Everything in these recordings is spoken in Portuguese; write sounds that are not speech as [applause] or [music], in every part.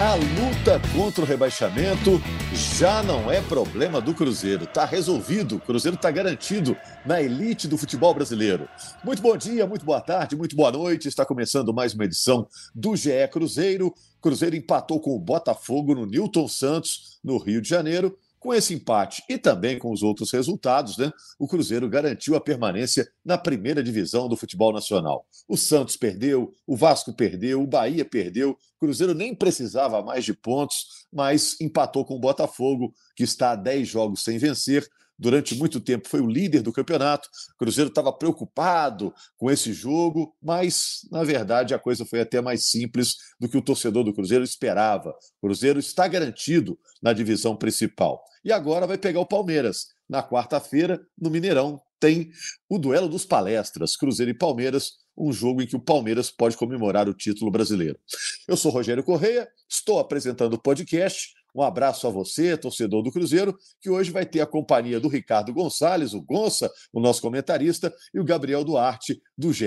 A luta contra o rebaixamento já não é problema do Cruzeiro. Está resolvido. O Cruzeiro está garantido na elite do futebol brasileiro. Muito bom dia, muito boa tarde, muito boa noite. Está começando mais uma edição do GE Cruzeiro. Cruzeiro empatou com o Botafogo no Newton Santos, no Rio de Janeiro. Com esse empate e também com os outros resultados, né, o Cruzeiro garantiu a permanência na primeira divisão do futebol nacional. O Santos perdeu, o Vasco perdeu, o Bahia perdeu, o Cruzeiro nem precisava mais de pontos, mas empatou com o Botafogo, que está a 10 jogos sem vencer, durante muito tempo foi o líder do campeonato. O Cruzeiro estava preocupado com esse jogo, mas na verdade a coisa foi até mais simples do que o torcedor do Cruzeiro esperava. O Cruzeiro está garantido na divisão principal. E agora vai pegar o Palmeiras. Na quarta-feira, no Mineirão, tem o duelo dos palestras, Cruzeiro e Palmeiras, um jogo em que o Palmeiras pode comemorar o título brasileiro. Eu sou Rogério Correia, estou apresentando o podcast um abraço a você, torcedor do Cruzeiro, que hoje vai ter a companhia do Ricardo Gonçalves, o Gonça, o nosso comentarista, e o Gabriel Duarte, do GE.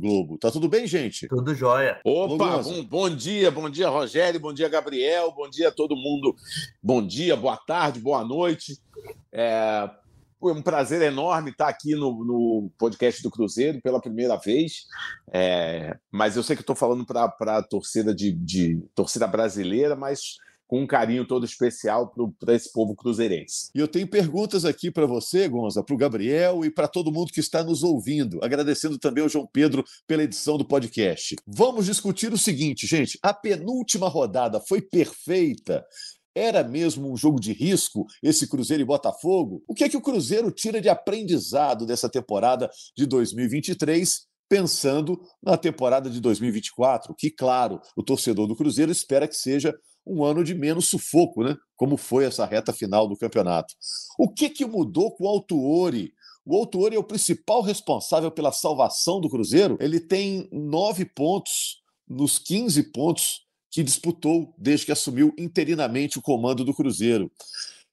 Globo. Tá tudo bem, gente? Tudo jóia. Opa, bom, bom dia, bom dia, Rogério, bom dia, Gabriel, bom dia a todo mundo. Bom dia, boa tarde, boa noite. É, foi um prazer enorme estar aqui no, no, podcast do Cruzeiro pela primeira vez. É, mas eu sei que estou falando para a torcida de, de, torcida brasileira, mas com um carinho todo especial para esse povo cruzeirense. E eu tenho perguntas aqui para você, Gonza, para o Gabriel e para todo mundo que está nos ouvindo, agradecendo também ao João Pedro pela edição do podcast. Vamos discutir o seguinte, gente: a penúltima rodada foi perfeita. Era mesmo um jogo de risco esse Cruzeiro e Botafogo? O que é que o Cruzeiro tira de aprendizado dessa temporada de 2023 pensando na temporada de 2024, que, claro, o torcedor do Cruzeiro espera que seja um ano de menos sufoco, né? Como foi essa reta final do campeonato. O que, que mudou com o Altuori? O Altuori é o principal responsável pela salvação do Cruzeiro. Ele tem nove pontos nos 15 pontos que disputou desde que assumiu interinamente o comando do Cruzeiro.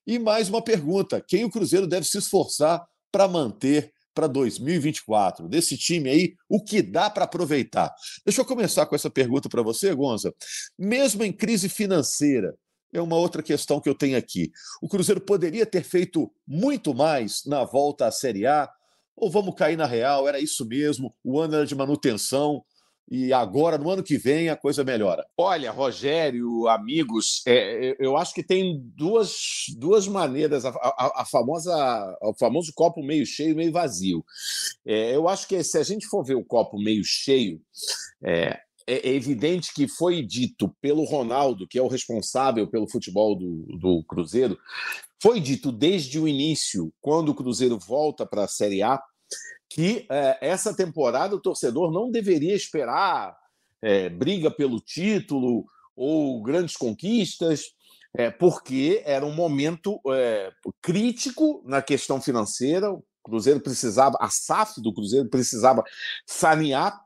E mais uma pergunta: quem o Cruzeiro deve se esforçar para manter para 2024? Desse time aí, o que dá para aproveitar? Deixa eu começar com essa pergunta para você, Gonza. Mesmo em crise financeira, é uma outra questão que eu tenho aqui. O Cruzeiro poderia ter feito muito mais na volta à Série A? Ou vamos cair na real? Era isso mesmo? O ano era de manutenção e agora, no ano que vem, a coisa melhora? Olha, Rogério, amigos, é, eu acho que tem duas, duas maneiras, a, a, a, famosa, o famoso copo meio cheio meio vazio. É, eu acho que se a gente for ver o copo meio cheio, é, é, evidente que foi dito pelo Ronaldo, que é o responsável pelo futebol do, do Cruzeiro, foi dito desde o início, quando o Cruzeiro volta para a Série A, que é, essa temporada o torcedor não deveria esperar é, briga pelo título ou grandes conquistas, é, porque era um momento é, crítico na questão financeira. O Cruzeiro precisava, a SAF do Cruzeiro precisava sanear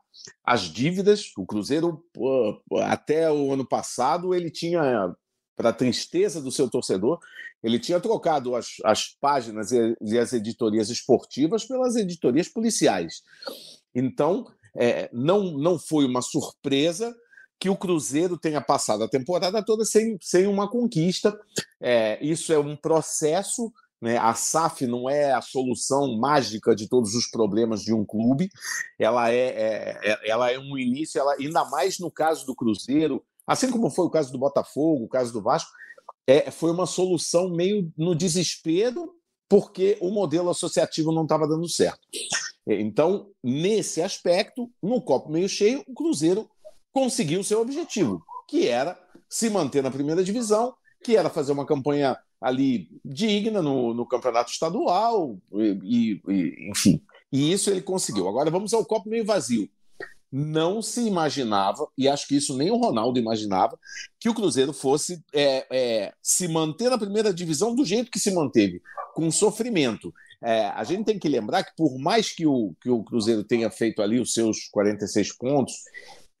as dívidas. O Cruzeiro, até o ano passado, ele tinha para a tristeza do seu torcedor, ele tinha trocado as, as páginas e, e, as editorias esportivas pelas editorias policiais. Então, é, não, não foi uma surpresa que o Cruzeiro tenha passado a temporada toda sem, sem uma conquista. É, isso é um processo. Né? A SAF não é a solução mágica de todos os problemas de um clube. Ela é, é, é ela é um início, ela, ainda mais no caso do Cruzeiro, Assim como foi o caso do Botafogo, o caso do Vasco, é, foi uma solução meio no desespero, porque o modelo associativo não estava dando certo. Então, nesse aspecto, no copo meio cheio, o Cruzeiro conseguiu seu objetivo, que era se manter na primeira divisão, que era fazer uma campanha ali digna no, no campeonato estadual, e, e, enfim. E isso ele conseguiu. Agora vamos ao copo meio vazio. Não se imaginava, e acho que isso nem o Ronaldo imaginava, que o Cruzeiro fosse é, é, se manter na primeira divisão do jeito que se manteve, com sofrimento. É, a gente tem que lembrar que, por mais que o, que o Cruzeiro tenha feito ali os seus 46 pontos,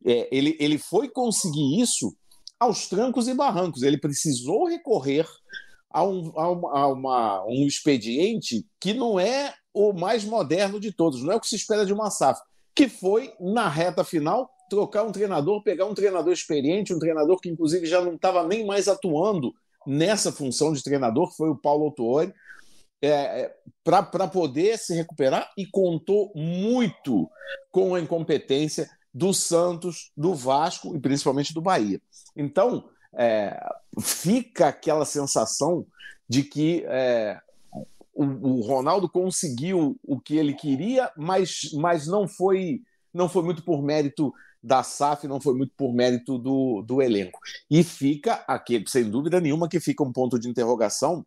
é, ele, ele foi conseguir isso aos trancos e barrancos. Ele precisou recorrer a um, a uma, a uma, um expediente que não é o mais moderno de todos, não é o que se espera de uma SAF que foi, na reta final, trocar um treinador, pegar um treinador experiente, um treinador que, inclusive, já não estava nem mais atuando nessa função de treinador, foi o Paulo Autuori, é, é para poder se recuperar e contou muito com a incompetência do Santos, do Vasco e principalmente do Bahia. Então, é, fica aquela sensação de que é, o, o, Ronaldo conseguiu o que ele queria, mas, mas não foi não foi muito por mérito da SAF, não foi muito por mérito do, do elenco. E fica aqui, sem dúvida nenhuma, que fica um ponto de interrogação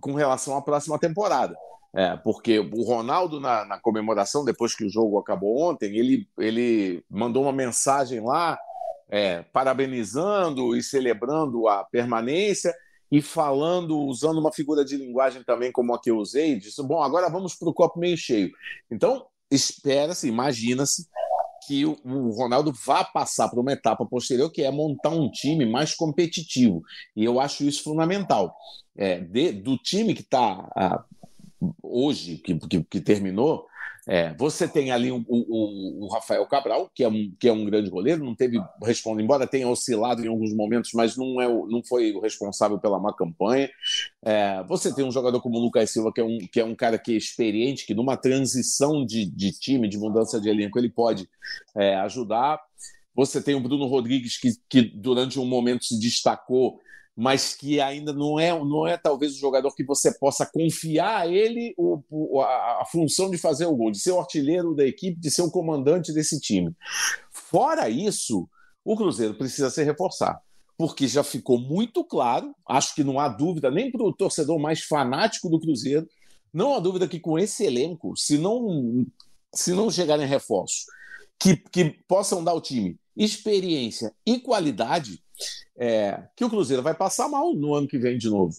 com relação à próxima temporada. É, porque o Ronaldo, na, na, comemoração, depois que o jogo acabou ontem, ele, ele mandou uma mensagem lá, é, parabenizando e celebrando a permanência e falando, usando uma figura de linguagem também como a que eu usei, disse: bom, agora vamos para o copo meio cheio. Então, espera-se, imagina-se que o Ronaldo vá passar para uma etapa posterior, que é montar um time mais competitivo. E eu acho isso fundamental. É, de, do time que está hoje, que, que, que terminou, é, você tem ali o, o, o, Rafael Cabral, que é, um, que é um grande goleiro, não teve responde, embora tenha oscilado em alguns momentos, mas não, é não foi o responsável pela má campanha. É, você tem um jogador como o Lucas Silva, que é um, que é um cara que é experiente, que numa transição de, de time, de mudança de elenco, ele pode é, ajudar. Você tem o Bruno Rodrigues, que, que durante um momento se destacou mas que ainda não é, não é talvez o jogador que você possa confiar a ele o, o, a, a, função de fazer o gol, de ser o artilheiro da equipe, de ser o comandante desse time. Fora isso, o Cruzeiro precisa se reforçar, porque já ficou muito claro, acho que não há dúvida nem para o torcedor mais fanático do Cruzeiro, não há dúvida que com esse elenco, se não, se não chegarem reforços que, que possam dar ao time experiência e qualidade, é, que o Cruzeiro vai passar mal no ano que vem de novo.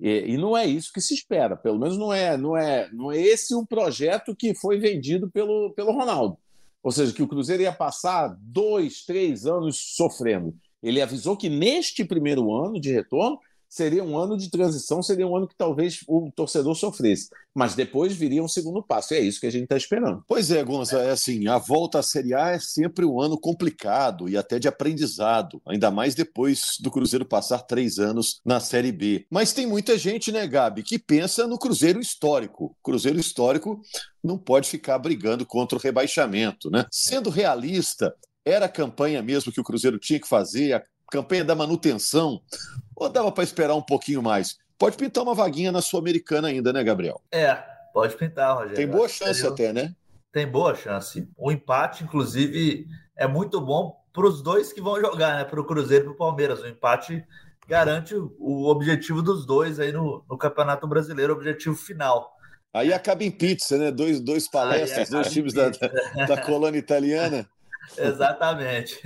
E, e, não é isso que se espera, pelo menos não é, não é, não é esse o projeto que foi vendido pelo, pelo Ronaldo. Ou seja, que o Cruzeiro ia passar dois, três anos sofrendo. Ele avisou que neste primeiro ano de retorno seria um ano de transição, seria um ano que talvez o torcedor sofresse. Mas depois viria um segundo passo, e é isso que a gente está esperando. Pois é, Gonça, é assim, a volta à Série A é sempre um ano complicado e até de aprendizado, ainda mais depois do Cruzeiro passar três anos na Série B. Mas tem muita gente, né, Gabi, que pensa no Cruzeiro histórico. Cruzeiro histórico não pode ficar brigando contra o rebaixamento, né? Sendo realista, era a campanha mesmo que o Cruzeiro tinha que fazer, campanha da manutenção, ou dava para esperar um pouquinho mais? Pode pintar uma vaguinha na Sul-Americana ainda, né, Gabriel? É, pode pintar, Rogério. Tem boa chance até, né? Tem boa chance. O empate, inclusive, é muito bom para os dois que vão jogar, né? Para o Cruzeiro e para o Palmeiras. O empate garante o objetivo dos dois aí no, no Campeonato Brasileiro, objetivo final. Aí acaba em pizza, né? Dois, dois palestras, dois times da, da colônia italiana. [laughs] Exatamente.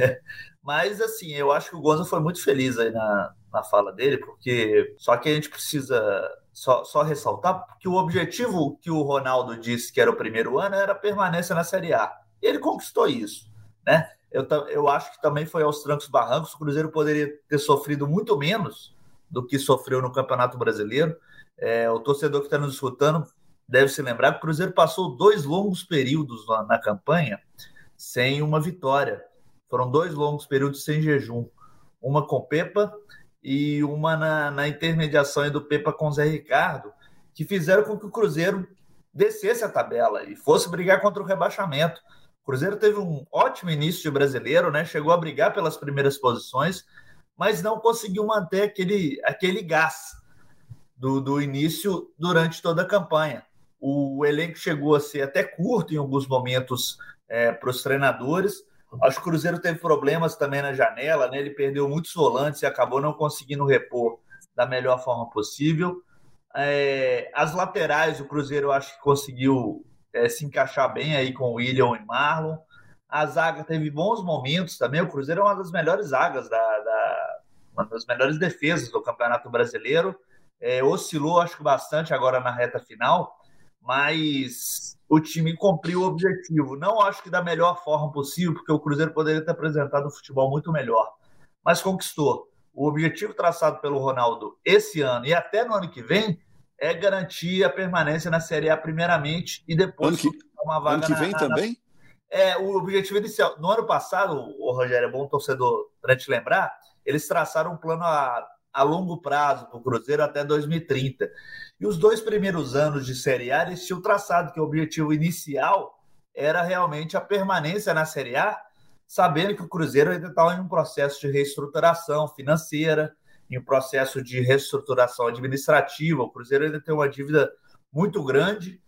Mas, assim, eu acho que o Gonza foi muito feliz aí na, na fala dele, porque só que a gente precisa só, só ressaltar que o objetivo que o Ronaldo disse que era o primeiro ano era permanência na Série A. Ele conquistou isso, né? Eu, eu acho que também foi aos trancos barrancos. O Cruzeiro poderia ter sofrido muito menos do que sofreu no Campeonato Brasileiro. É, o torcedor que está nos escutando deve se lembrar que o Cruzeiro passou dois longos períodos na, na campanha sem uma vitória. Foram dois longos períodos sem jejum. Uma com Pepa e uma na, na intermediação do Pepa com Zé Ricardo, que fizeram com que o Cruzeiro descesse a tabela e fosse brigar contra o rebaixamento. O Cruzeiro teve um ótimo início de brasileiro, né? Chegou a brigar pelas primeiras posições, mas não conseguiu manter aquele, aquele gás do, do início durante toda a campanha. O elenco chegou a ser até curto em alguns momentos é, para os treinadores, Acho que o Cruzeiro teve problemas também na janela, né? Ele perdeu muitos volantes e acabou não conseguindo repor da melhor forma possível. É, as laterais, o Cruzeiro acho que conseguiu é, se encaixar bem aí com o William e Marlon. A zaga teve bons momentos também. O Cruzeiro é uma das melhores zagas, da, da uma das melhores defesas do Campeonato Brasileiro. É, oscilou, acho que bastante agora na reta final, mas o time cumpriu o objetivo. Não acho que da melhor forma possível, porque o Cruzeiro poderia ter apresentado um futebol muito melhor, mas conquistou. O objetivo traçado pelo Ronaldo esse ano e até no ano que vem é garantir a permanência na Série A primeiramente e depois ano que, uma vaga ano que vem na, também? Na... É, o objetivo inicial. No ano passado, o Rogério, é bom torcedor para te lembrar, eles traçaram um plano a, a longo prazo para o Cruzeiro até 2030. E os dois primeiros anos de Série A, eles tinham traçado que o objetivo inicial era realmente a permanência na Série A, sabendo que o Cruzeiro ainda estava em um processo de reestruturação financeira, em um processo de reestruturação administrativa. O Cruzeiro ainda tem uma dívida muito grande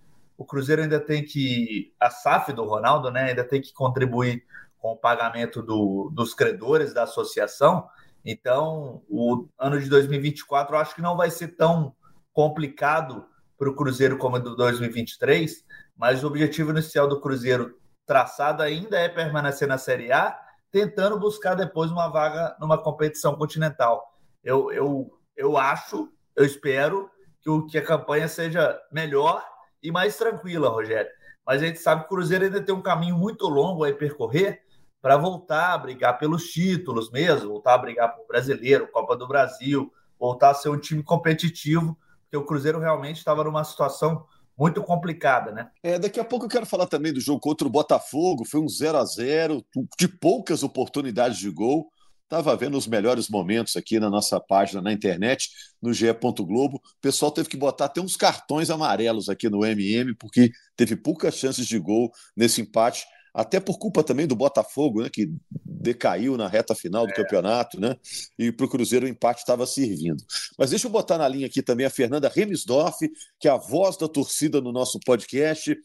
o Cruzeiro ainda tem que. A SAF do Ronaldo, né? Ainda tem que contribuir com o pagamento do, dos credores da associação. Então, o ano de 2024 eu acho que não vai ser tão complicado para o Cruzeiro como o do 2023, mas o objetivo inicial do Cruzeiro traçado ainda é permanecer na Série A, tentando buscar depois uma vaga numa competição continental. Eu, eu, eu acho, eu espero que, o, que a campanha seja melhor e mais tranquila, Rogério. Mas a gente sabe que o Cruzeiro ainda tem um caminho muito longo a percorrer para voltar a brigar pelos títulos mesmo, voltar a brigar por brasileiro, Copa do Brasil, voltar a ser um time competitivo, porque o Cruzeiro realmente estava numa situação muito complicada, né? É, daqui a pouco eu quero falar também do jogo contra o Botafogo, foi um 0 a 0 de poucas oportunidades de gol. Estava vendo os melhores momentos aqui na nossa página na internet, no GE. Globo. O pessoal teve que botar até uns cartões amarelos aqui no MM, porque teve poucas chances de gol nesse empate, até por culpa também do Botafogo, né, que decaiu na reta final do é. campeonato, né? E para o Cruzeiro o empate estava servindo. Mas deixa eu botar na linha aqui também a Fernanda Remisdorf, que é a voz da torcida no nosso podcast.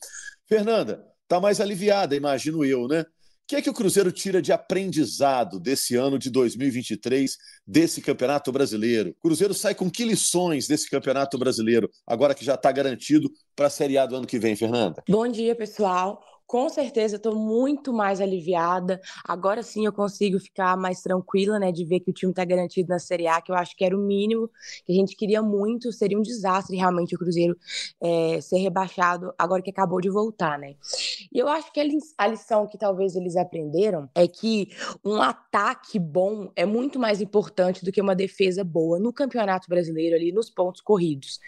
Fernanda, tá mais aliviada, imagino eu, né? que é que o Cruzeiro tira de aprendizado desse ano de 2023, desse Campeonato Brasileiro? O Cruzeiro sai com que lições desse Campeonato Brasileiro, agora que já está garantido para a Série A do ano que vem, Fernanda? Bom dia, pessoal com certeza estou muito mais aliviada. Agora sim eu consigo ficar mais tranquila, né, de ver que o time está garantido na Série A, que eu acho que era o mínimo que a gente queria muito. Seria um desastre realmente o Cruzeiro é, ser rebaixado agora que acabou de voltar, né? E eu acho que a lição que talvez eles aprenderam é que um ataque bom é muito mais importante do que uma defesa boa no Campeonato Brasileiro ali nos pontos corridos,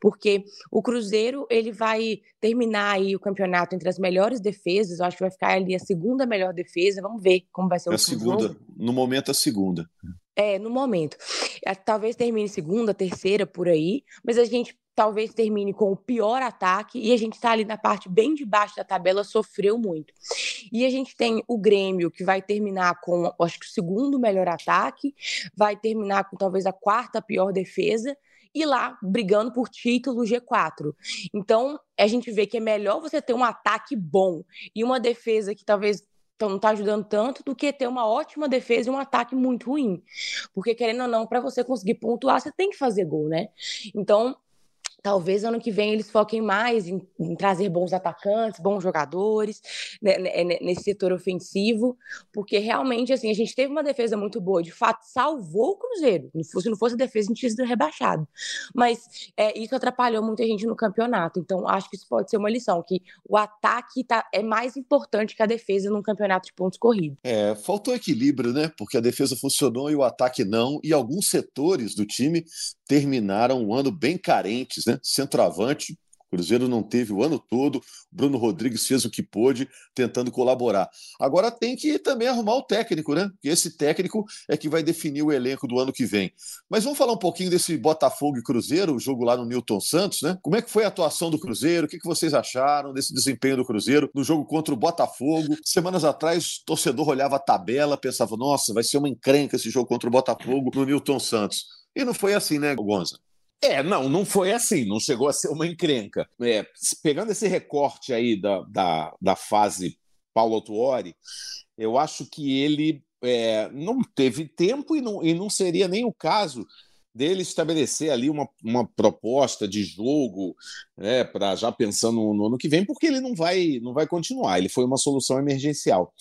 porque o Cruzeiro ele vai terminar aí o campeonato entre as melhores defesas, eu acho que vai ficar ali a segunda melhor defesa. Vamos ver como vai ser o é a segunda, jogo. no momento a segunda. É, no momento. É, talvez termine segunda, terceira por aí, mas a gente talvez termine com o pior ataque e a gente está ali na parte bem de baixo da tabela, sofreu muito. E a gente tem o Grêmio, que vai terminar com, acho que o segundo melhor ataque, vai terminar com talvez a quarta pior defesa, e lá brigando por título G4. Então, a gente vê que é melhor você ter um ataque bom e uma defesa que talvez não está ajudando tanto do que ter uma ótima defesa e um ataque muito ruim. Porque, querendo ou não, para você conseguir pontuar, você tem que fazer gol, né? Então, talvez ano que vem eles foquem mais em, em trazer bons atacantes, bons jogadores né, né, né, nesse setor ofensivo, porque realmente assim a gente teve uma defesa muito boa, de fato salvou o Cruzeiro. Se não fosse a defesa, a gente tinha sido rebaixado. Mas é, isso atrapalhou muita gente no campeonato. Então acho que isso pode ser uma lição que o ataque tá, é mais importante que a defesa num campeonato de pontos corridos. É, faltou equilíbrio, né? Porque a defesa funcionou e o ataque não, e alguns setores do time terminaram um ano bem carentes, né? Centroavante, o Cruzeiro não teve o ano todo. Bruno Rodrigues fez o que pôde, tentando colaborar. Agora tem que também arrumar o técnico, né? Porque esse técnico é que vai definir o elenco do ano que vem. Mas vamos falar um pouquinho desse Botafogo e Cruzeiro, o jogo lá no Newton Santos, né? Como é que foi a atuação do Cruzeiro? O que vocês acharam desse desempenho do Cruzeiro no jogo contra o Botafogo? Semanas atrás, o torcedor olhava a tabela, pensava, nossa, vai ser uma encrenca esse jogo contra o Botafogo no Newton Santos. E não foi assim, né, Gonza? É, não, não foi assim, não chegou a ser uma encrenca. É, pegando esse recorte aí da, da, da fase Paulo Tuori, eu acho que ele é, não teve tempo e não, e não seria nem o caso dele estabelecer ali uma, uma proposta de jogo, né, para já pensando no, no, ano que vem, porque ele não vai, não vai continuar. Ele foi uma solução emergencial.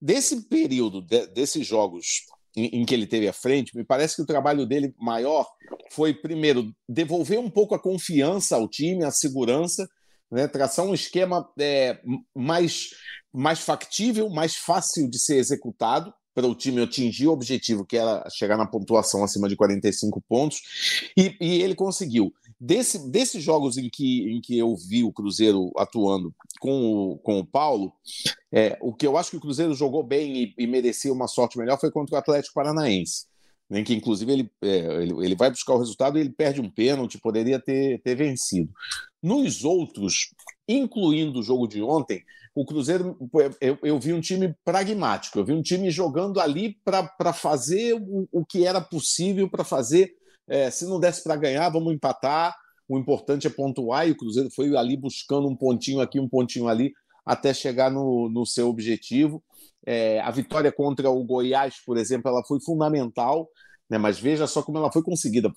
Desse período, de, desses jogos em, em, que ele teve à frente, me parece que o trabalho dele maior foi, primeiro, devolver um pouco a confiança ao time, a segurança, né, traçar um esquema é, mais, mais factível, mais fácil de ser executado para o time atingir o objetivo, que era chegar na pontuação acima de 45 pontos, e, e ele conseguiu. Desse, desses jogos em que, em que eu vi o Cruzeiro atuando com o, com o Paulo, é, o que eu acho que o Cruzeiro jogou bem e, e merecia uma sorte melhor foi contra o Atlético Paranaense. Em que, inclusive, ele, é, ele, ele vai buscar o resultado e ele perde um pênalti, poderia ter, ter vencido. Nos outros, incluindo o jogo de ontem, o Cruzeiro, eu, eu, vi um time pragmático, eu vi um time jogando ali para fazer o, o, que era possível para fazer. É, se não desse para ganhar, vamos empatar. O importante é pontuar, e o Cruzeiro foi ali buscando um pontinho aqui, um pontinho ali, até chegar no, no seu objetivo. É, a vitória contra o Goiás, por exemplo, ela foi fundamental. Né? Mas veja só como ela foi conseguida.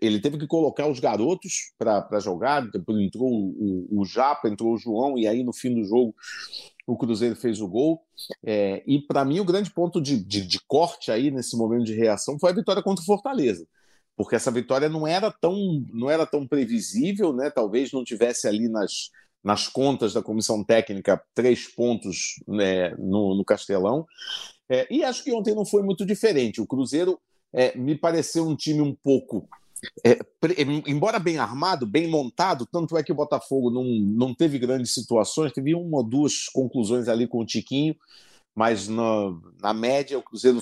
Ele teve que colocar os garotos para jogar, depois entrou o, o, Japa, entrou o João, e aí no fim do jogo o Cruzeiro fez o gol. É, e para mim o grande ponto de, de, de, corte aí nesse momento de reação foi a vitória contra o Fortaleza. Porque essa vitória não era tão, não era tão previsível, né? talvez não tivesse ali nas, nas contas da comissão técnica três pontos né, no, no Castelão. É, e acho que ontem não foi muito diferente. O Cruzeiro é, me pareceu um time um pouco. É, embora bem armado, bem montado, tanto é que o Botafogo não, não teve grandes situações, teve uma ou duas conclusões ali com o Tiquinho, mas na, na média o Cruzeiro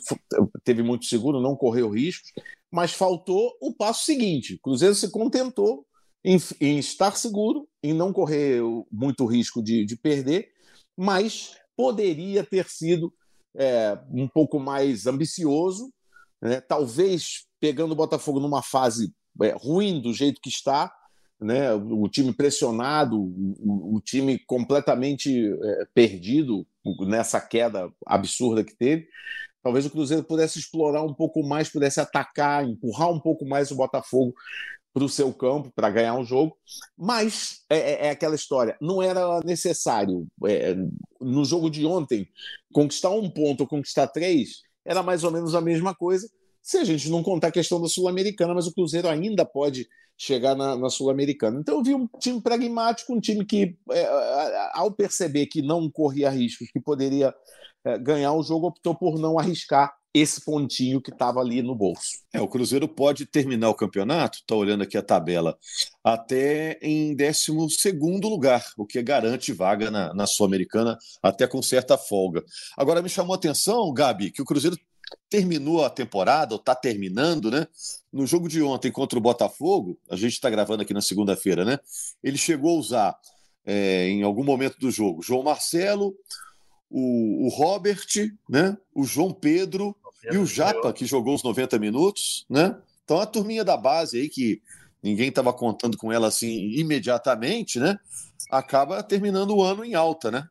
teve muito seguro, não correu riscos, mas faltou o passo seguinte: o Cruzeiro se contentou em, em estar seguro, em não correr muito risco de, de perder, mas poderia ter sido é, um pouco mais ambicioso né? talvez pegando o Botafogo numa fase é, ruim do jeito que está, né? o time pressionado, o, o time completamente é, perdido nessa queda absurda que teve. Talvez o Cruzeiro pudesse explorar um pouco mais, pudesse atacar, empurrar um pouco mais o Botafogo para o seu campo para ganhar um jogo, mas é, é, é, aquela história, não era necessário. É, no jogo de ontem, conquistar um ponto ou conquistar três era mais ou menos a mesma coisa, se a gente não contar a questão da Sul-Americana, mas o Cruzeiro ainda pode chegar na, na Sul-Americana. Então eu vi um time pragmático, um time que, é, ao perceber que não corria riscos, que poderia ganhar o jogo, optou por não arriscar esse pontinho que estava ali no bolso. É, o Cruzeiro pode terminar o campeonato, está olhando aqui a tabela, até em 12 lugar, o que garante vaga na, na Sul-Americana, até com certa folga. Agora, me chamou a atenção, Gabi, que o Cruzeiro terminou a temporada, ou está terminando, né? No jogo de ontem contra o Botafogo, a gente está gravando aqui na segunda-feira, né? Ele chegou a usar é, em algum momento do jogo João Marcelo, o, o Robert, né? o João Pedro, Pedro e o Japa, que jogou os 90 minutos, né? Então a turminha da base aí, que ninguém estava contando com ela assim imediatamente, né? Acaba terminando o ano em alta, né?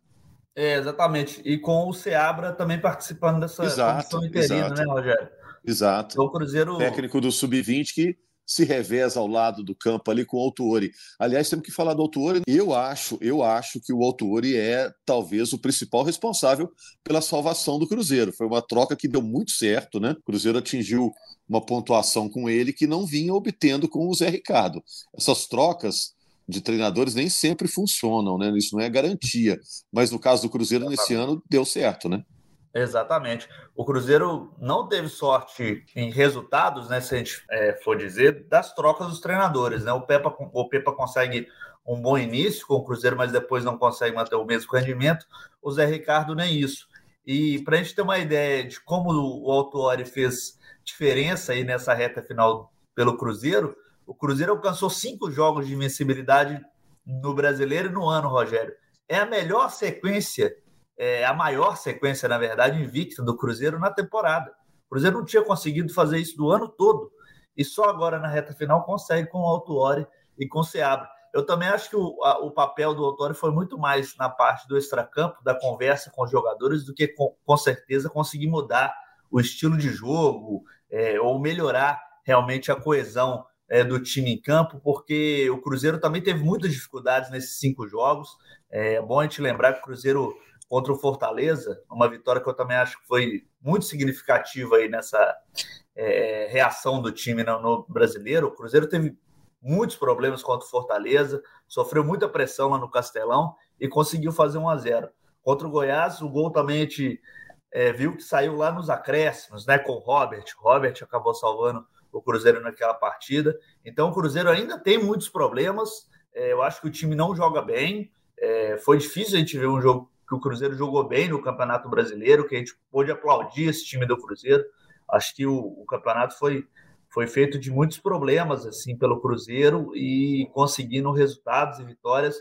É, exatamente. E com o Seabra também participando dessa exato, comissão interina, exato. né, Rogério? Exato. Então, o Cruzeiro. Técnico do Sub-20 que se reveza ao lado do campo ali com o Autuori. Aliás, temos que falar do Autuori. Eu acho, eu acho que o Autuori é talvez o principal responsável pela salvação do Cruzeiro. Foi uma troca que deu muito certo, né? O Cruzeiro atingiu uma pontuação com ele que não vinha obtendo com o Zé Ricardo. Essas trocas de treinadores nem sempre funcionam, né? Isso não é garantia. Mas no caso do Cruzeiro, nesse ano, deu certo, né? Exatamente. O Cruzeiro não teve sorte em resultados, né? Se a gente é, for dizer, das trocas dos treinadores, né? O Pepa, o Pepa consegue um bom início com o Cruzeiro, mas depois não consegue manter o mesmo rendimento. O Zé Ricardo nem isso. E para a gente ter uma ideia de como o Autuori fez diferença aí nessa reta final pelo Cruzeiro, o Cruzeiro alcançou cinco jogos de invencibilidade no brasileiro e no ano, Rogério. É a melhor sequência é, a maior sequência, na verdade, invicta do Cruzeiro na temporada. O Cruzeiro não tinha conseguido fazer isso do ano todo. E só agora, na reta final, consegue com o Autuori e com o Seabra. Eu também acho que o, a, o papel do Autuori foi muito mais na parte do extracampo, da conversa com os jogadores, do que com, com certeza conseguir mudar o estilo de jogo é, ou melhorar realmente a coesão é, do time em campo, porque o Cruzeiro também teve muitas dificuldades nesses cinco jogos. É bom a gente lembrar que o Cruzeiro contra o Fortaleza, uma vitória que eu também acho que foi muito significativa aí nessa é, reação do time no, no, brasileiro. O Cruzeiro teve muitos problemas contra o Fortaleza, sofreu muita pressão lá no Castelão e conseguiu fazer 1 a 0 Contra o Goiás, o gol também a gente é, viu que saiu lá nos acréscimos, né? Com o Robert. O Robert acabou salvando o Cruzeiro naquela partida. Então o Cruzeiro ainda tem muitos problemas. É, eu acho que o time não joga bem. É, foi difícil a gente ver um jogo que o Cruzeiro jogou bem no Campeonato Brasileiro, que a gente pôde aplaudir esse time do Cruzeiro. Acho que o, o campeonato foi, foi feito de muitos problemas assim pelo Cruzeiro e conseguindo resultados e vitórias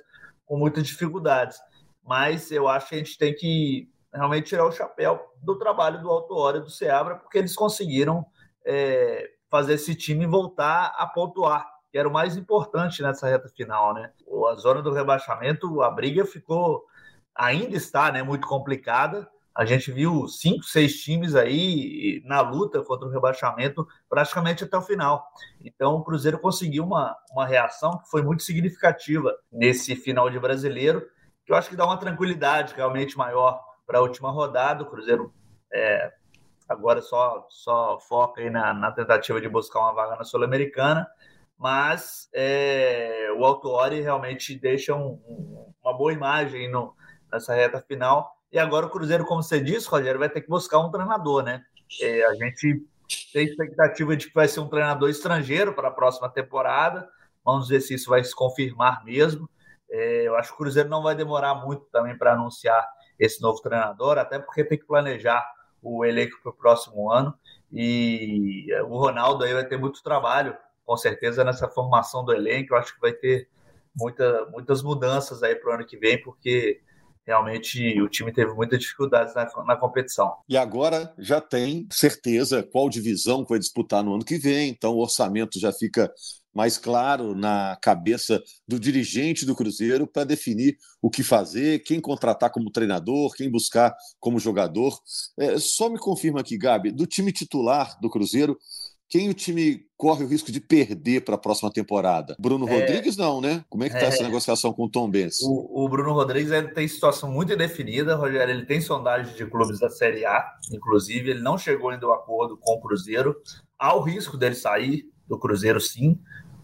com muitas dificuldades. Mas eu acho que a gente tem que realmente tirar o chapéu do trabalho do Alto Hora e do Seabra, porque eles conseguiram é, fazer esse time voltar a pontuar, que era o mais importante nessa reta final, né? A zona do rebaixamento, a briga ficou, ainda está, né, muito complicada. A gente viu cinco, seis times aí na luta contra o rebaixamento praticamente até o final. Então o Cruzeiro conseguiu uma, uma reação que foi muito significativa nesse final de brasileiro, que eu acho que dá uma tranquilidade realmente maior para a última rodada. O Cruzeiro é, agora só, só foca aí na, na, tentativa de buscar uma vaga na Sul-Americana, mas é, o Autuori realmente deixa um, uma boa imagem no, nessa reta final. E agora o Cruzeiro, como você disse, Rogério, vai ter que buscar um treinador, né? É, a gente tem expectativa de que vai ser um treinador estrangeiro para a próxima temporada. Vamos ver se isso vai se confirmar mesmo. É, eu acho que o Cruzeiro não vai demorar muito também para anunciar esse novo treinador, até porque tem que planejar o elenco para o próximo ano. E o Ronaldo aí vai ter muito trabalho, com certeza, nessa formação do elenco. Eu acho que vai ter muita, muitas mudanças aí para o ano que vem, porque realmente o time teve muitas dificuldades na, na, competição. E agora já tem certeza qual divisão vai disputar no ano que vem, então o orçamento já fica mais claro na cabeça do dirigente do Cruzeiro para definir o que fazer, quem contratar como treinador, quem buscar como jogador. É, só me confirma aqui, Gabi, do time titular do Cruzeiro, quem o time corre o risco de perder para a próxima temporada? Bruno é, Rodrigues, não, né? Como é que está é, essa negociação com o Tom Benz? O, o, Bruno Rodrigues ele tem situação muito indefinida, Rogério. Ele tem sondagem de clubes da Série A, inclusive. Ele não chegou ainda ao acordo com o Cruzeiro. Há o risco dele sair do Cruzeiro, sim.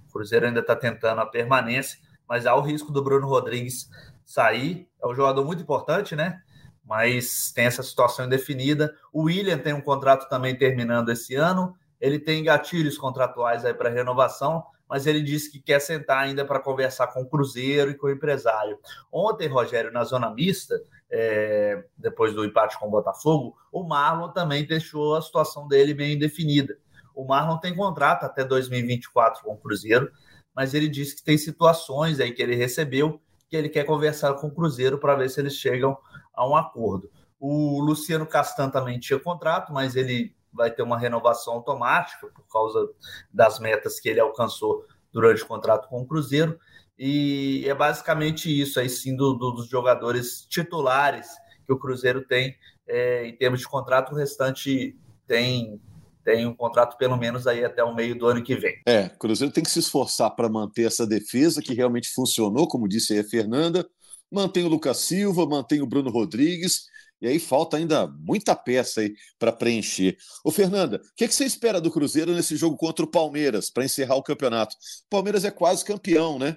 O Cruzeiro ainda está tentando a permanência, mas há o risco do Bruno Rodrigues sair. É um jogador muito importante, né? Mas tem essa situação indefinida. O William tem um contrato também terminando esse ano. Ele tem gatilhos contratuais aí para renovação, mas ele disse que quer sentar ainda para conversar com o Cruzeiro e com o empresário. Ontem, Rogério, na zona mista, é, depois do empate com o Botafogo, o Marlon também deixou a situação dele meio indefinida. O Marlon tem contrato até 2024 com o Cruzeiro, mas ele disse que tem situações aí que ele recebeu que ele quer conversar com o Cruzeiro para ver se eles chegam a um acordo. O Luciano Castan também tinha contrato, mas ele vai ter uma renovação automática por causa das metas que ele alcançou durante o contrato com o Cruzeiro. E é basicamente isso aí sim do, do, dos jogadores titulares que o Cruzeiro tem é, em termos de contrato. O restante tem tem um contrato pelo menos aí até o meio do ano que vem. É, Cruzeiro tem que se esforçar para manter essa defesa que realmente funcionou, como disse aí a Fernanda. Mantém o Lucas Silva, mantém o Bruno Rodrigues, e aí falta ainda muita peça aí para preencher. Ô, Fernanda, o que, que, você espera do Cruzeiro nesse jogo contra o Palmeiras para encerrar o campeonato? O Palmeiras é quase campeão, né?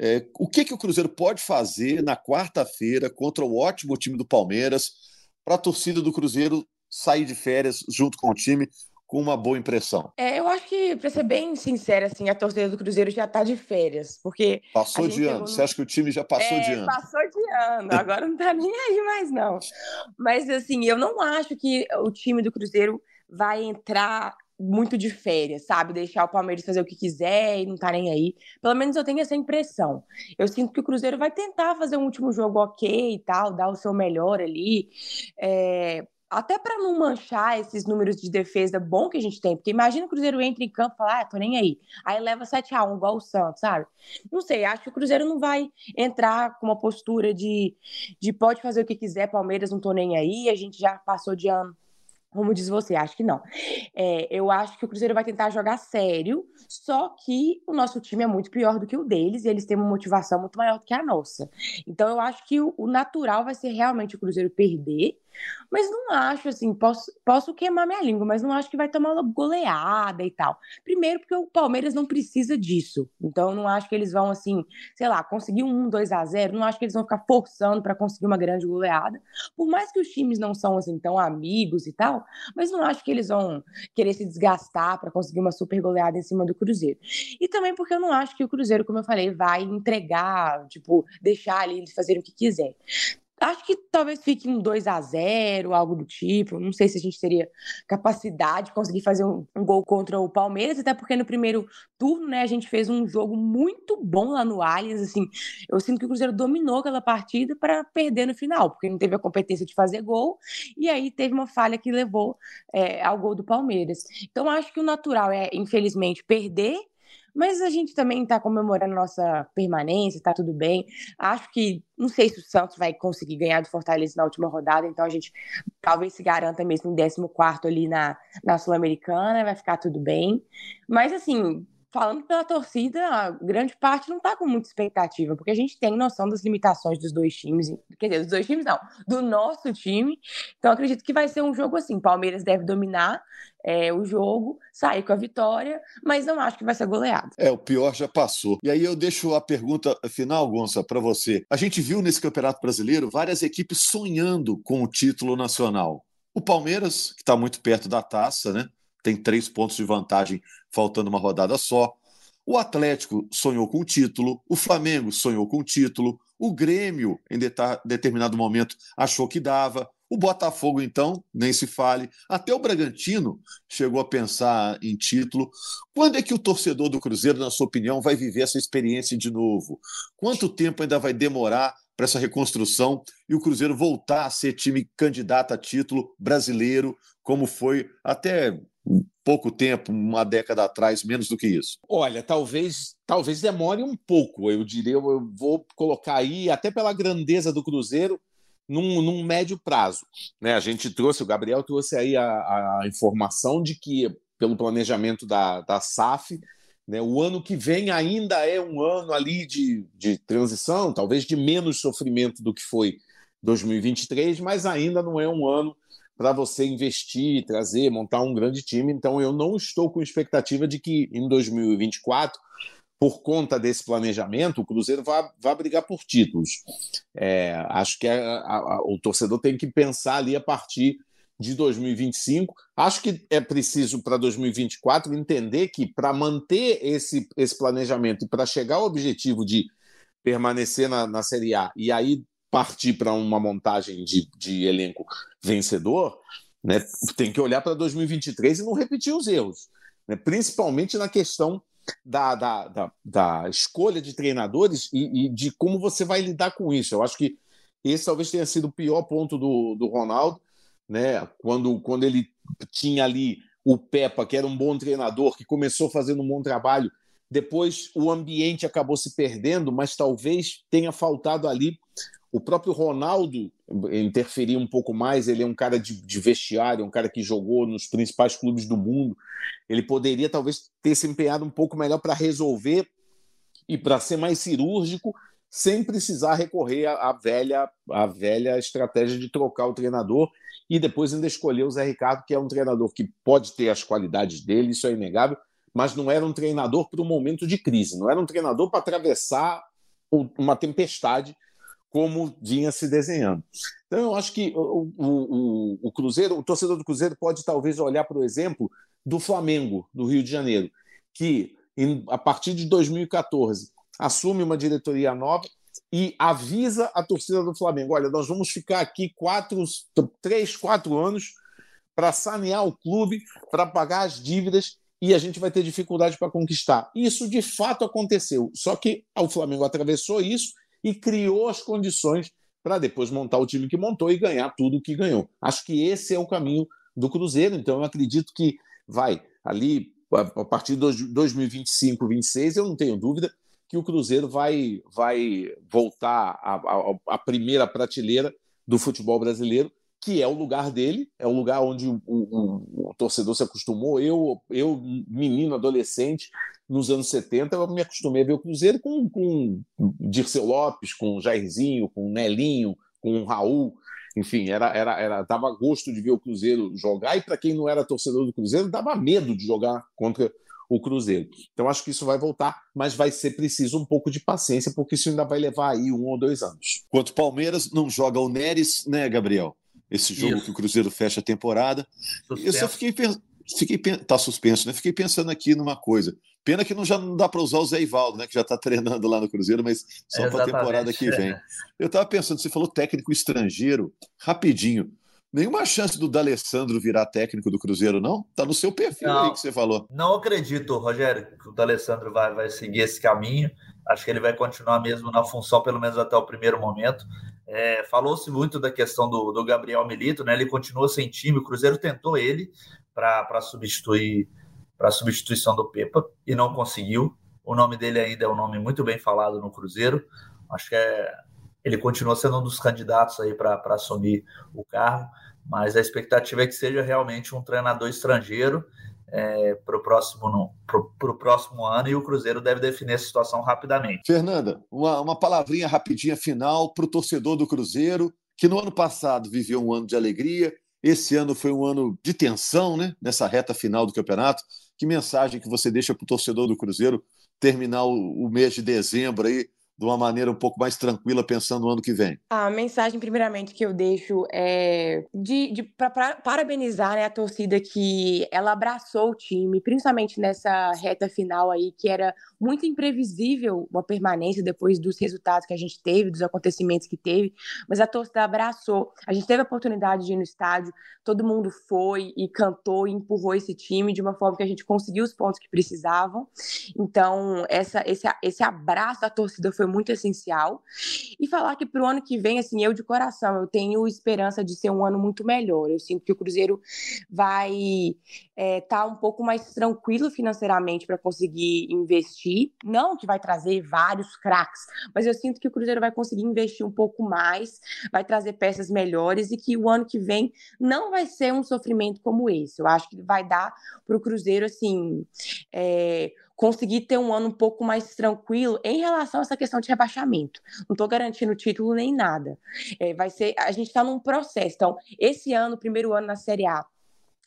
É, o que, que o Cruzeiro pode fazer na quarta-feira contra o ótimo time do Palmeiras para a torcida do Cruzeiro sair de férias junto com o time com uma boa impressão? É, eu acho que, para ser bem sincera, assim, a torcida do Cruzeiro já está de férias, porque... Passou de ano, no... você acha que o time já passou é, de ano? passou de ano, agora não está nem aí mais, não. Mas, assim, eu não acho que o time do Cruzeiro vai entrar muito de férias, sabe? Deixar o Palmeiras fazer o que quiser e não tá nem aí. Pelo menos eu tenho essa impressão. Eu sinto que o Cruzeiro vai tentar fazer um último jogo ok e tal, dar o seu melhor ali. É, até para não manchar esses números de defesa bom que a gente tem, porque imagina o Cruzeiro entra em campo e fala, ah, tô nem aí. Aí leva 7 a 1 igual o Santos, sabe? Não sei, acho que o Cruzeiro não vai entrar com uma postura de, de pode fazer o que quiser, Palmeiras não tô nem aí, a gente já passou de ano Como diz você, acho que não. É, eu acho que o Cruzeiro vai tentar jogar sério, só que o nosso time é muito pior do que o deles e eles têm uma motivação muito maior do que a nossa. Então eu acho que o, o natural vai ser realmente o Cruzeiro perder mas não acho, assim, posso, posso queimar minha língua, mas não acho que vai tomar uma goleada e tal. Primeiro, porque o Palmeiras não precisa disso. Então, não acho que eles vão, assim, sei lá, conseguir um 2 a 0 Não acho que eles vão ficar forçando para conseguir uma grande goleada. Por mais que os times não são, assim, tão amigos e tal, mas não acho que eles vão querer se desgastar para conseguir uma super goleada em cima do Cruzeiro. E também porque eu não acho que o Cruzeiro, como eu falei, vai entregar, tipo, deixar ali eles fazerem o que quiser. Acho que talvez fique um 2 a 0 algo do tipo. Não sei se a gente teria capacidade de conseguir fazer um, um, gol contra o Palmeiras, até porque no primeiro turno, né, a gente fez um jogo muito bom lá no Allianz, assim. Eu sinto que o Cruzeiro dominou aquela partida para perder no final, porque não teve a competência de fazer gol, e aí teve uma falha que levou é, ao gol do Palmeiras. Então acho que o natural é, infelizmente, perder mas a gente também está comemorando nossa permanência, está tudo bem. Acho que não sei se o Santos vai conseguir ganhar do Fortaleza na última rodada, então a gente talvez se garanta mesmo em 14 ali na, na Sul-Americana, vai ficar tudo bem. Mas assim, falando pela torcida, a grande parte não está com muita expectativa, porque a gente tem noção das limitações dos dois times, quer dizer, dos dois times não, do nosso time. Então acredito que vai ser um jogo assim. Palmeiras deve dominar é, o jogo, sair com a vitória, mas não acho que vai ser goleado. É, o pior já passou. E aí eu deixo a pergunta final, Gonça, para você. A gente viu nesse Campeonato Brasileiro várias equipes sonhando com o título nacional. O Palmeiras, que está muito perto da taça, né? Tem três pontos de vantagem, faltando uma rodada só. O Atlético sonhou com o título, o Flamengo sonhou com o título, o Grêmio, em determinado momento, achou que dava. O Botafogo, então, nem se fale. Até o Bragantino chegou a pensar em título. Quando é que o torcedor do Cruzeiro, na sua opinião, vai viver essa experiência de novo? Quanto tempo ainda vai demorar para essa reconstrução e o Cruzeiro voltar a ser time candidato a título brasileiro, como foi até pouco tempo, uma década atrás, menos do que isso? Olha, talvez talvez demore um pouco, eu diria, eu vou colocar aí, até pela grandeza do Cruzeiro, num, num médio prazo. Né? A gente trouxe, o Gabriel trouxe aí a, a informação de que, pelo planejamento da, da SAF, né, o ano que vem ainda é um ano ali de, de transição, talvez de menos sofrimento do que foi 2023, mas ainda não é um ano para você investir, trazer, montar um grande time. Então, eu não estou com expectativa de que em 2024, por conta desse planejamento, o Cruzeiro vá, vá brigar por títulos. É, acho que a, a, o torcedor tem que pensar ali a partir de 2025. Acho que é preciso para 2024 entender que para manter esse, esse planejamento e para chegar ao objetivo de permanecer na, na Série A e aí partir para uma montagem de, de elenco vencedor, né, tem que olhar para 2023 e não repetir os erros, né, principalmente na questão da, da, da, da escolha de treinadores e, e, de como você vai lidar com isso. Eu acho que esse talvez tenha sido o pior ponto do, do Ronaldo, né, quando, quando ele tinha ali o Pepa, que era um bom treinador, que começou fazendo um bom trabalho, depois o ambiente acabou se perdendo, mas talvez tenha faltado ali o próprio Ronaldo interferir um pouco mais, ele é um cara de, de, vestiário, um cara que jogou nos principais clubes do mundo. Ele poderia talvez ter se empenhado um pouco melhor para resolver e para ser mais cirúrgico, sem precisar recorrer à, à, velha, à velha estratégia de trocar o treinador e depois ainda escolher o Zé Ricardo, que é um treinador que pode ter as qualidades dele, isso é inegável, mas não era um treinador para um momento de crise, não era um treinador para atravessar uma tempestade como vinha se desenhando. Então, eu acho que o, o, o, Cruzeiro, o torcedor do Cruzeiro pode talvez olhar para o exemplo do Flamengo, do Rio de Janeiro, que em, a partir de 2014 assume uma diretoria nova e avisa a torcida do Flamengo: olha, nós vamos ficar aqui quatro, três, quatro anos para sanear o clube, para pagar as dívidas e a gente vai ter dificuldade para conquistar. Isso de fato aconteceu, só que o Flamengo atravessou isso e criou as condições para depois montar o time que montou e ganhar tudo o que ganhou. Acho que esse é o caminho do Cruzeiro, então eu acredito que vai ali a partir de 2025, 26, eu não tenho dúvida que o Cruzeiro vai, vai voltar à, à, à primeira prateleira do futebol brasileiro que é o lugar dele, é o lugar onde o, o, o, torcedor se acostumou. Eu, eu, menino, adolescente, nos anos 70, eu me acostumei a ver o Cruzeiro com, com Dirceu Lopes, com Jairzinho, com Nelinho, com Raul. Enfim, era, era, era, dava gosto de ver o Cruzeiro jogar, e para quem não era torcedor do Cruzeiro, dava medo de jogar contra o Cruzeiro. Então acho que isso vai voltar, mas vai ser preciso um pouco de paciência, porque isso ainda vai levar aí um ou dois anos. Quanto Palmeiras não joga o Neres, né, Gabriel? Esse jogo isso. que o Cruzeiro fecha a temporada. Suspenso. Eu só fiquei pensando. Fiquei, tá suspenso, né? Fiquei pensando aqui numa coisa. Pena que não, já não dá para usar o Zé Ivaldo, né? Que já está [laughs] treinando lá no Cruzeiro, mas só para a temporada que vem. [laughs] Eu estava pensando, você falou técnico estrangeiro, rapidinho. Nenhuma chance do D'Alessandro virar técnico do Cruzeiro, não? Tá no seu perfil não, aí que você falou. Não acredito, Rogério, que o D'Alessandro vai, vai seguir esse caminho. Acho que ele vai continuar mesmo na função, pelo menos até o primeiro momento. É, Falou-se muito da questão do, do, Gabriel Milito, né? Ele continua sem time. O Cruzeiro tentou ele para substituir para substituição do Pepa e não conseguiu. O nome dele ainda é um nome muito bem falado no Cruzeiro. Acho que é, ele continua sendo um dos candidatos aí para assumir o cargo, mas a expectativa é que seja realmente um treinador estrangeiro é, para o próximo, próximo ano e o Cruzeiro deve definir a situação rapidamente. Fernanda, uma, uma palavrinha rapidinha final para o torcedor do Cruzeiro, que no ano passado viveu um ano de alegria, esse ano foi um ano de tensão, né? Nessa reta final do campeonato. Que mensagem que você deixa para o torcedor do Cruzeiro terminar o, o mês de dezembro aí de uma maneira um pouco mais tranquila, pensando no ano que vem? A mensagem, primeiramente, que eu deixo é de, de para parabenizar né, a torcida que ela abraçou o time, principalmente nessa reta final aí, que era muito imprevisível uma permanência depois dos resultados que a gente teve, dos acontecimentos que teve, mas a torcida abraçou. A gente teve a oportunidade de ir no estádio, todo mundo foi e cantou e empurrou esse time de uma forma que a gente conseguiu os pontos que precisavam. Então, essa, esse, esse abraço da torcida foi muito essencial. E falar que para o ano que vem, assim, eu de coração, eu tenho esperança de ser um ano muito melhor. Eu sinto que o Cruzeiro vai estar é, tá um pouco mais tranquilo financeiramente para conseguir investir. Não que vai trazer vários craques, mas eu sinto que o Cruzeiro vai conseguir investir um pouco mais, vai trazer peças melhores e que o ano que vem não vai ser um sofrimento como esse. Eu acho que vai dar para o Cruzeiro, assim. É, conseguir ter um ano um pouco mais tranquilo em relação a essa questão de rebaixamento. Não estou garantindo título nem nada. É, vai ser, a gente está num processo. Então, esse ano, primeiro ano na Série A,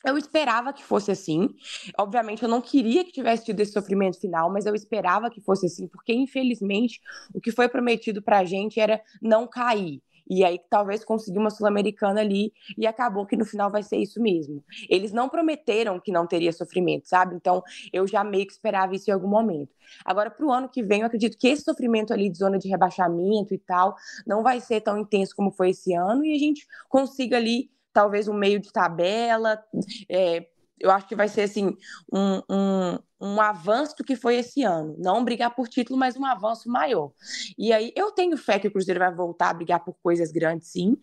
eu esperava que fosse assim. Obviamente, eu não queria que tivesse tido esse sofrimento final, mas eu esperava que fosse assim, porque infelizmente o que foi prometido para a gente era não cair. E aí talvez conseguir uma sul-americana ali e acabou que no final vai ser isso mesmo. Eles não prometeram que não teria sofrimento, sabe? Então eu já meio que esperava isso em algum momento. Agora para o ano que vem, eu acredito que esse sofrimento ali de zona de rebaixamento e tal não vai ser tão intenso como foi esse ano e a gente consiga ali talvez um meio de tabela, é, eu acho que vai ser assim um, um, um avanço do que foi esse ano. Não brigar por título, mas um avanço maior. E aí eu tenho fé que o Cruzeiro vai voltar a brigar por coisas grandes, sim,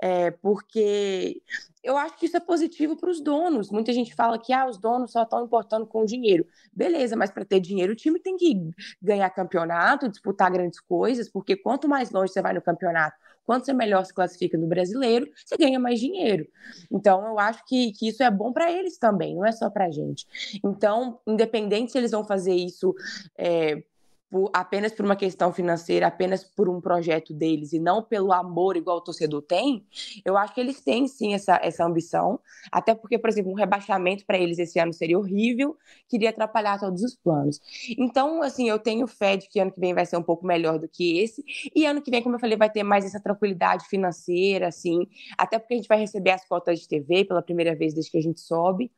é, porque eu acho que isso é positivo para os donos. Muita gente fala que ah, os donos só estão importando com o dinheiro. Beleza, mas para ter dinheiro, o time tem que ganhar campeonato, disputar grandes coisas, porque quanto mais longe você vai no campeonato, quanto você melhor se classifica no brasileiro, você ganha mais dinheiro. Então, eu acho que, que isso é bom para eles também, não é só para gente. Então, independente se eles vão fazer isso é, por, apenas por uma questão financeira, apenas por um projeto deles e não pelo amor igual o torcedor tem, eu acho que eles têm sim essa, essa ambição. Até porque, por exemplo, um rebaixamento para eles esse ano seria horrível, queria atrapalhar todos os planos. Então, assim, eu tenho fé de que ano que vem vai ser um pouco melhor do que esse. E ano que vem, como eu falei, vai ter mais essa tranquilidade financeira, assim, até porque a gente vai receber as cotas de TV pela primeira vez desde que a gente sobe.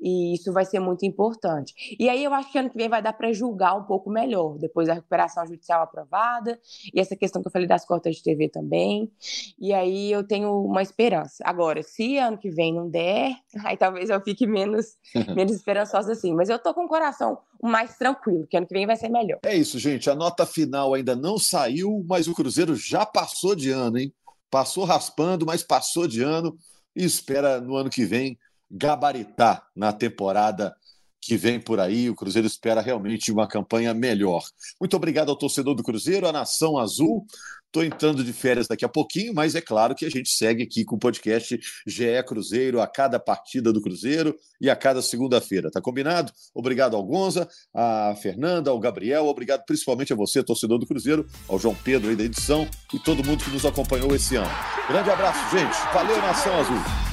E isso vai ser muito importante. E aí eu acho que ano que vem vai dar para julgar um pouco melhor depois a recuperação judicial aprovada, e essa questão que eu falei das cotas de TV também. E aí eu tenho uma esperança. Agora, se ano que vem não der, [laughs] aí talvez eu fique menos, [laughs] menos esperançosa assim. Mas eu tô com o coração mais tranquilo, que ano que vem vai ser melhor. É isso, gente. A nota final ainda não saiu, mas o Cruzeiro já passou de ano, hein? Passou raspando, mas passou de ano e espera no ano que vem gabaritar na temporada que vem por aí. O Cruzeiro espera realmente uma campanha melhor. Muito obrigado ao torcedor do Cruzeiro, à Nação Azul. Estou entrando de férias daqui a pouquinho, mas é claro que a gente segue aqui com o podcast GE Cruzeiro a cada partida do Cruzeiro e a cada segunda-feira. Tá combinado? Obrigado ao Gonza, a Fernanda, ao Gabriel, obrigado principalmente a você, torcedor do Cruzeiro, ao João Pedro aí da edição e todo mundo que nos acompanhou esse ano. Grande abraço, gente. Valeu, Nação Azul.